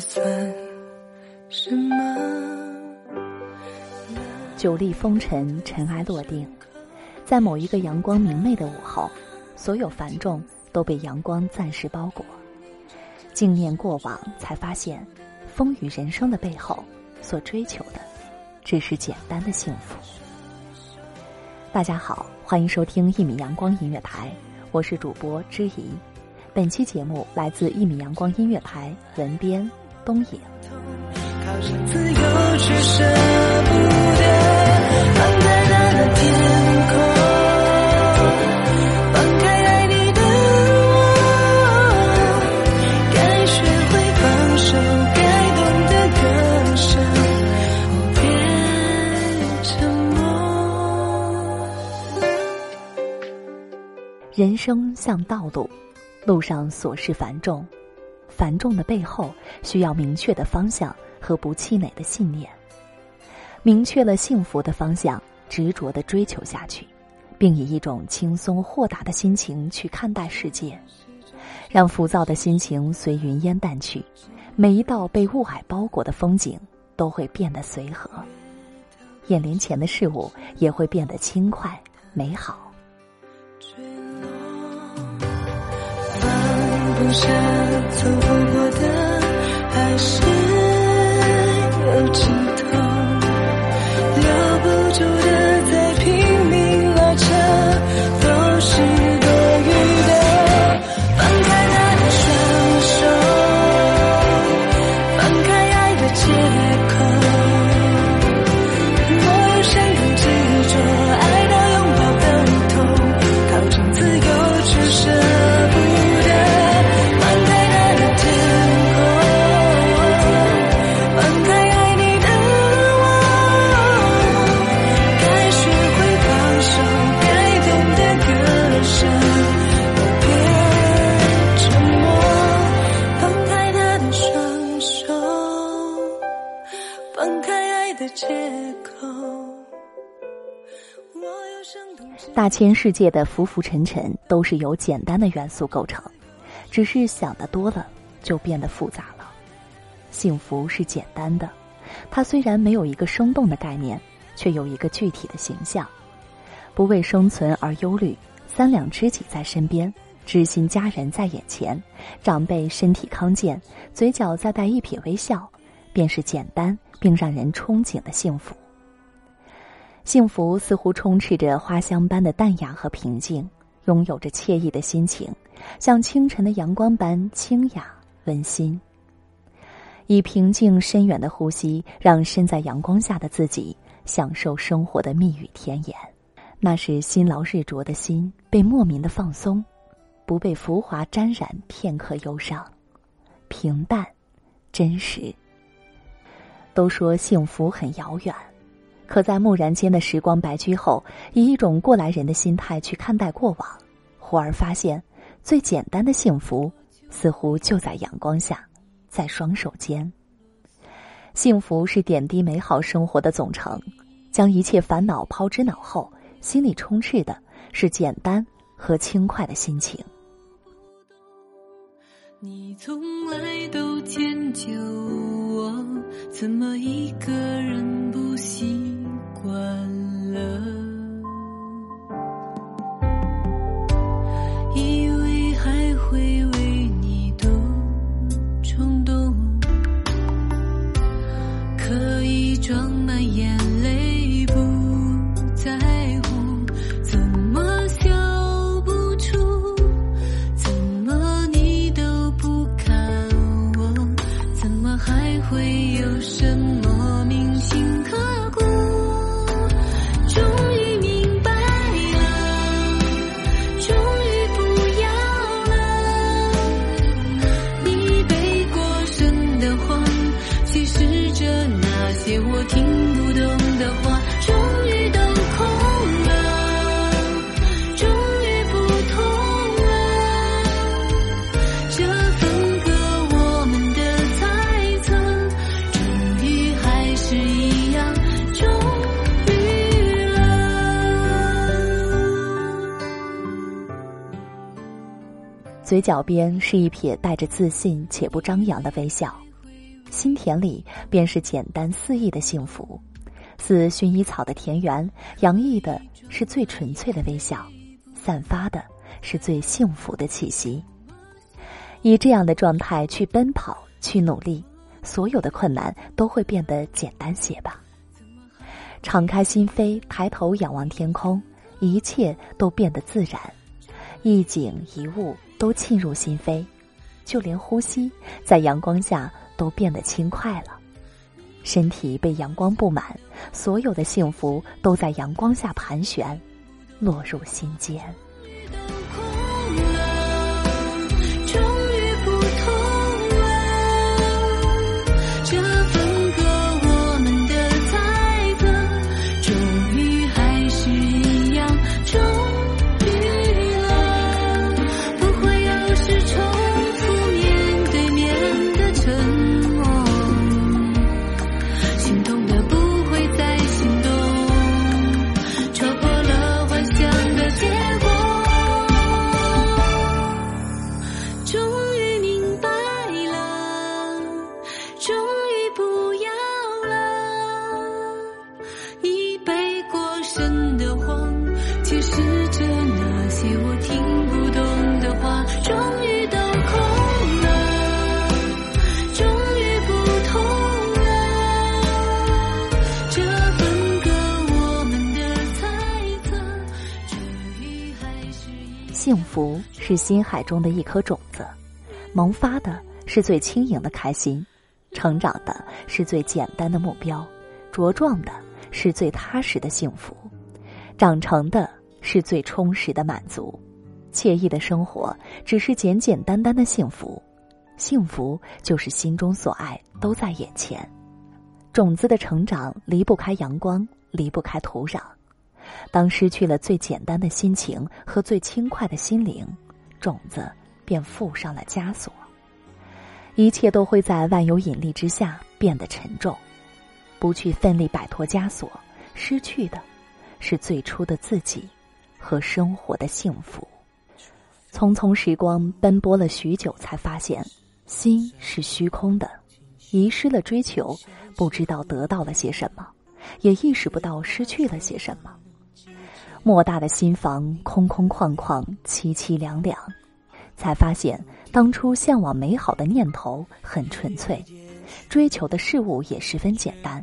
算什么。久历风尘，尘埃落定，在某一个阳光明媚的午后，所有繁重都被阳光暂时包裹。静念过往，才发现，风雨人生的背后，所追求的，只是简单的幸福。大家好，欢迎收听一米阳光音乐台，我是主播知怡。本期节目来自一米阳光音乐台，文编东影。靠近自由却舍不得，放开他的天空，放开爱你的我，该学会放手，该懂得割舍，别沉默。人生像道路，路上琐事繁重，繁重的背后需要明确的方向和不气馁的信念。明确了幸福的方向，执着的追求下去，并以一种轻松豁达的心情去看待世界，让浮躁的心情随云烟淡去，每一道被雾霭包裹的风景都会变得随和，眼帘前的事物也会变得轻快美好。留下，走不过的，还是有尽头。留不住的，大千世界的浮浮沉沉都是由简单的元素构成，只是想的多了就变得复杂了。幸福是简单的，它虽然没有一个生动的概念，却有一个具体的形象。不为生存而忧虑，三两知己在身边，知心家人在眼前，长辈身体康健，嘴角再带一撇微笑，便是简单并让人憧憬的幸福。幸福似乎充斥着花香般的淡雅和平静，拥有着惬意的心情，像清晨的阳光般清雅温馨。以平静深远的呼吸，让身在阳光下的自己享受生活的蜜语甜言，那是辛劳日灼的心被莫名的放松。不被浮华沾染片刻忧伤，平淡，真实。都说幸福很遥远，可在蓦然间的时光白驹后，以一种过来人的心态去看待过往，忽而发现，最简单的幸福，似乎就在阳光下，在双手间。幸福是点滴美好生活的总成，将一切烦恼抛之脑后，心里充斥的是简单和轻快的心情。你从来都迁就我，怎么一个人不习完了？以为还会为你多冲动，可以装满眼泪不再嘴角边是一撇带着自信且不张扬的微笑，心田里便是简单肆意的幸福，似薰衣草的田园，洋溢的是最纯粹的微笑，散发的是最幸福的气息。以这样的状态去奔跑，去努力，所有的困难都会变得简单些吧。敞开心扉，抬头仰望天空，一切都变得自然，一景一物都沁入心扉，就连呼吸在阳光下都变得轻快了。身体被阳光布满，所有的幸福都在阳光下盘旋，落入心间。解释着那些我听不懂的话，终于都空了，终于不痛了。这分割我们的猜测，终于还是一幸福是心海中的一颗种子，萌发的是最轻盈的开心，成长的是最简单的目标，茁壮的是最踏实的幸福，长成的是最充实的满足，惬意的生活只是简简单单的幸福，幸福就是心中所爱都在眼前。种子的成长离不开阳光，离不开土壤。当失去了最简单的心情和最轻快的心灵，种子便附上了枷锁。一切都会在万有引力之下变得沉重。不去奋力摆脱枷锁，失去的，是最初的自己，和生活的幸福。匆匆时光奔波了许久，才发现，心是虚空的，遗失了追求，不知道得到了些什么，也意识不到失去了些什么。莫大的心房空空旷旷，凄凄凉凉，才发现当初向往美好的念头很纯粹，追求的事物也十分简单，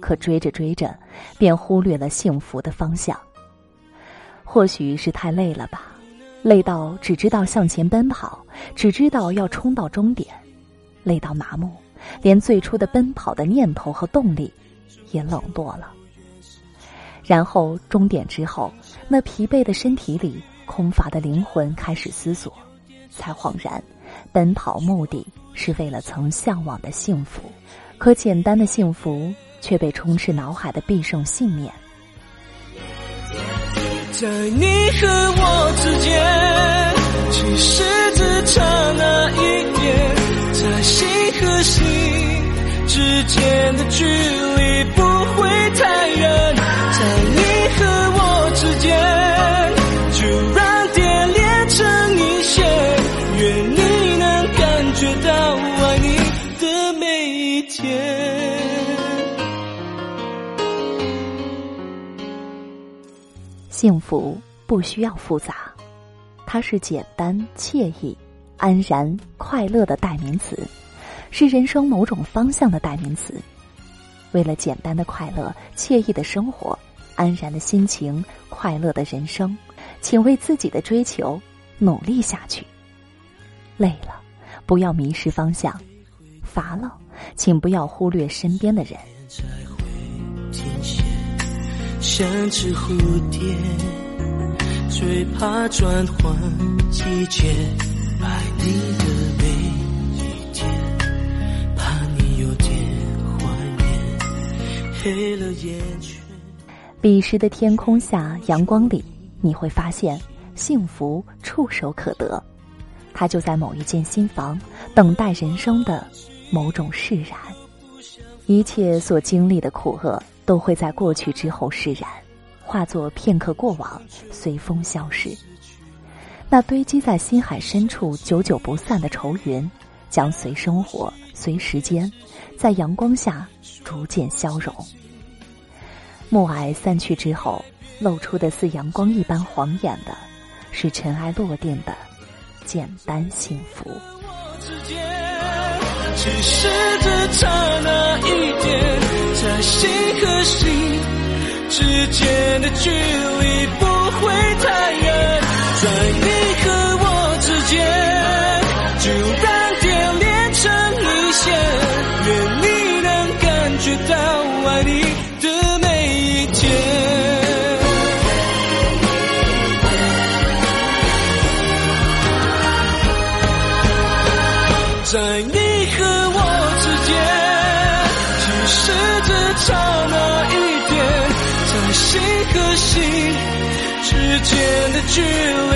可追着追着，便忽略了幸福的方向。或许是太累了吧，累到只知道向前奔跑，只知道要冲到终点，累到麻木，连最初的奔跑的念头和动力也冷落了。然后终点之后，那疲惫的身体里空乏的灵魂开始思索，才恍然，奔跑目的是为了曾向往的幸福，可简单的幸福却被充斥脑海的必胜信念。在你和我之间，其实只差那一点，在心和心之间的距离。幸福不需要复杂，它是简单、惬意、安然、快乐的代名词，是人生某种方向的代名词。为了简单的快乐、惬意的生活、安然的心情、快乐的人生，请为自己的追求努力下去。累了，不要迷失方向；乏了，请不要忽略身边的人。像只蝴蝶，最怕转换季节，爱你的每一天，怕你有点怀念，黑了眼圈。彼时的天空下，阳光里，你会发现幸福触手可得，它就在某一间新房，等待人生的某种释然。一切所经历的苦厄，都会在过去之后释然，化作片刻过往，随风消失。那堆积在心海深处、久久不散的愁云，将随生活、随时间，在阳光下逐渐消融。暮霭散去之后，露出的似阳光一般晃眼的，是尘埃落定的简单幸福。之间，其实只差那一点，在心和心之间的距离不会太远，在之间的距离